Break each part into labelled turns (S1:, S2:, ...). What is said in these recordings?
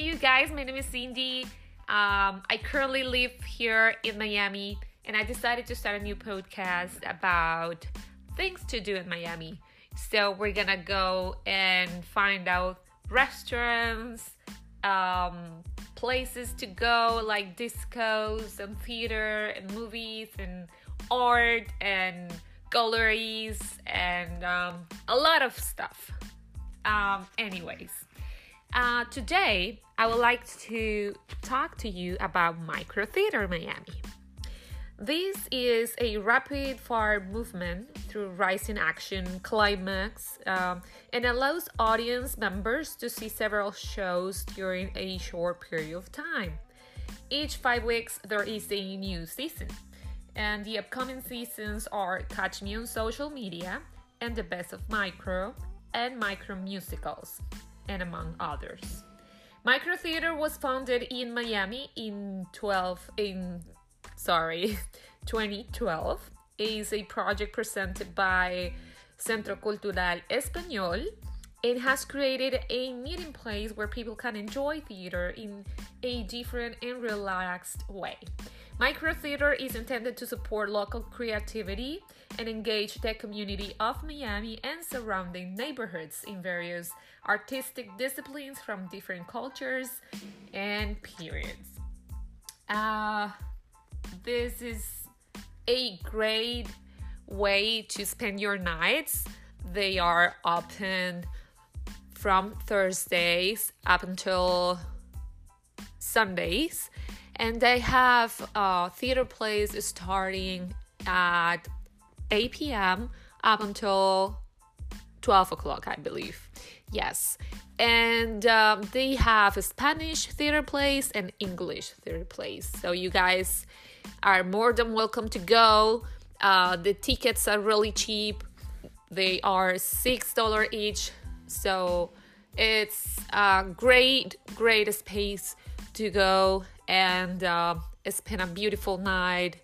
S1: Hey, you guys, my name is Cindy. Um, I currently live here in Miami, and I decided to start a new podcast about things to do in Miami. So, we're gonna go and find out restaurants, um, places to go like discos and theater and movies and art and galleries and um, a lot of stuff. Um, anyways, uh, today I would like to talk to you about Micro Theater Miami. This is a rapid fire movement through Rising Action Climax um, and allows audience members to see several shows during a short period of time. Each five weeks, there is a new season, and the upcoming seasons are Catch Me on Social Media and The Best of Micro and Micro Musicals, and among others. Micro Theater was founded in Miami in 12 in sorry 2012 is a project presented by Centro Cultural Español and has created a meeting place where people can enjoy theater in a different and relaxed way. Micro theater is intended to support local creativity and engage the community of Miami and surrounding neighborhoods in various artistic disciplines from different cultures and periods. Uh, this is a great way to spend your nights. They are open from Thursdays up until Sundays, and they have uh, theater plays starting at 8 p.m. up until 12 o'clock, I believe. Yes, and um, they have Spanish theater plays and English theater plays. So you guys are more than welcome to go. Uh, the tickets are really cheap. They are six dollar each, so it's a great, great space to go and uh, spend a beautiful night.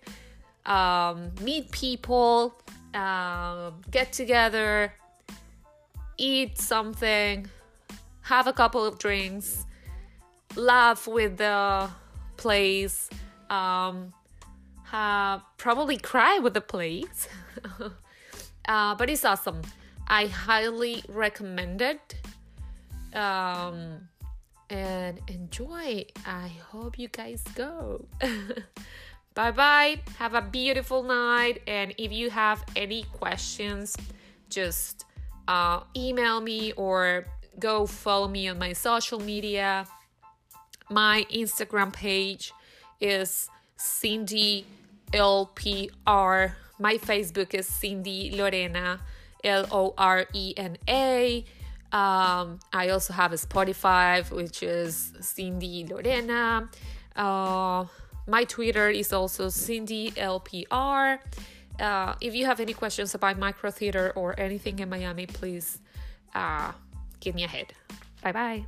S1: Um, meet people, uh, get together, eat something, have a couple of drinks, laugh with the place, um, uh, probably cry with the place. uh, but it's awesome. I highly recommend it. Um, and enjoy. I hope you guys go. bye bye. Have a beautiful night. And if you have any questions, just uh, email me or go follow me on my social media. My Instagram page is Cindy LPR. My Facebook is Cindy Lorena, L O R E N A. Um, I also have a Spotify, which is Cindy Lorena. Uh, my Twitter is also Cindy LPR. Uh, if you have any questions about micro theater or anything in Miami, please uh, give me a head. Bye bye.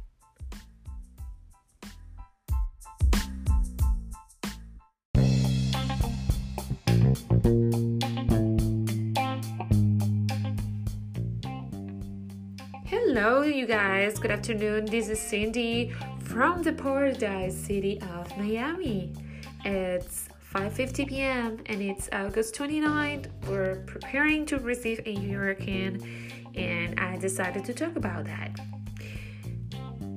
S1: Hello, you guys. Good afternoon. This is Cindy from the paradise city of Miami. It's 5:50 p.m. and it's August 29th. We're preparing to receive a hurricane, and I decided to talk about that.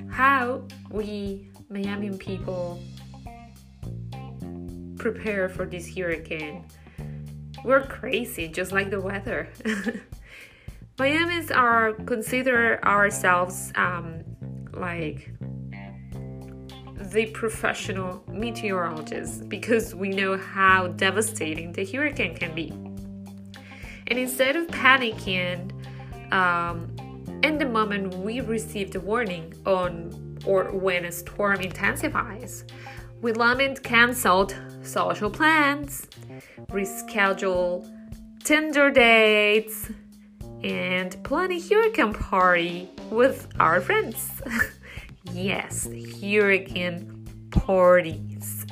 S1: How we Miami people prepare for this hurricane. We're crazy, just like the weather. Miamians are consider ourselves um, like the professional meteorologists because we know how devastating the hurricane can be. And instead of panicking, um, in the moment we receive the warning on or when a storm intensifies, we lament canceled social plans, reschedule Tinder dates, and plan a hurricane party with our friends. yes, hurricane parties.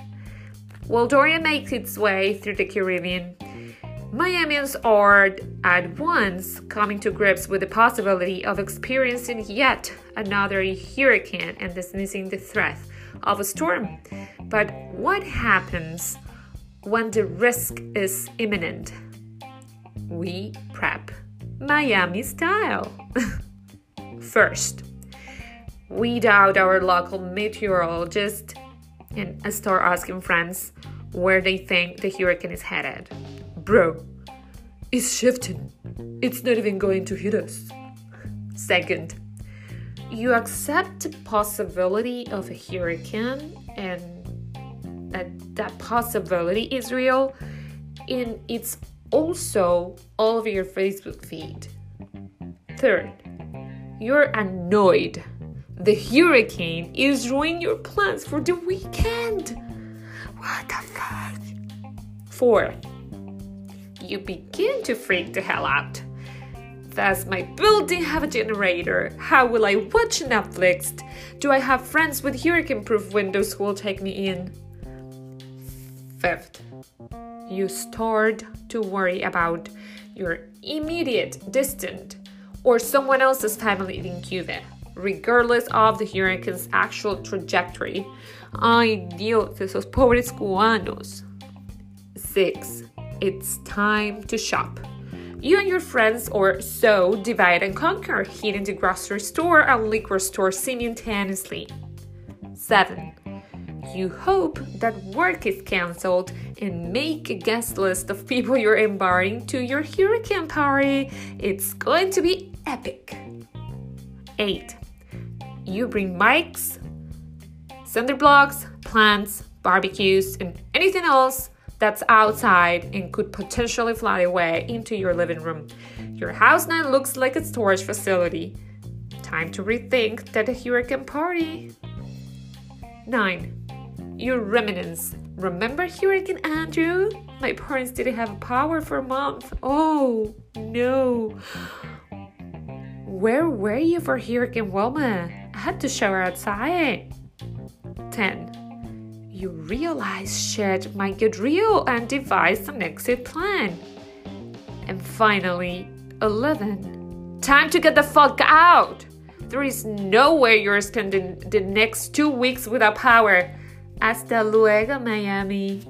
S1: While Dorian makes its way through the Caribbean, Miamians are at once coming to grips with the possibility of experiencing yet another hurricane and dismissing the threat of a storm. But what happens when the risk is imminent? We prep Miami style. First, weed out our local meteorologist and start asking friends where they think the hurricane is headed. Bro, it's shifting. It's not even going to hit us. Second, you accept the possibility of a hurricane and that that possibility is real and it's also all over your Facebook feed. Third, you're annoyed. The hurricane is ruining your plans for the weekend. What the fuck? Fourth, you begin to freak the hell out. Does my building have a generator? How will I watch Netflix? Do I have friends with hurricane proof windows who will take me in? Fifth, you start to worry about your immediate, distant, or someone else's family in Cuba, regardless of the hurricane's actual trajectory. Ay Dios, esos pobres cubanos. 6 it's time to shop. You and your friends or so divide and conquer, hitting the grocery store and liquor store simultaneously. 7. You hope that work is cancelled and make a guest list of people you're inviting to your hurricane party. It's going to be epic. 8. You bring mics, cinder blocks, plants, barbecues, and anything else that's outside and could potentially fly away into your living room. Your house now looks like a storage facility. Time to rethink that hurricane party. 9. Your remnants. Remember Hurricane Andrew? My parents didn't have power for a month. Oh, no. Where were you for Hurricane Wilma? I had to shower outside. 10 you realize shit might get real and devise an exit plan. And finally, 11. Time to get the fuck out! There is no way you're spending the next two weeks without power. Hasta luego, Miami.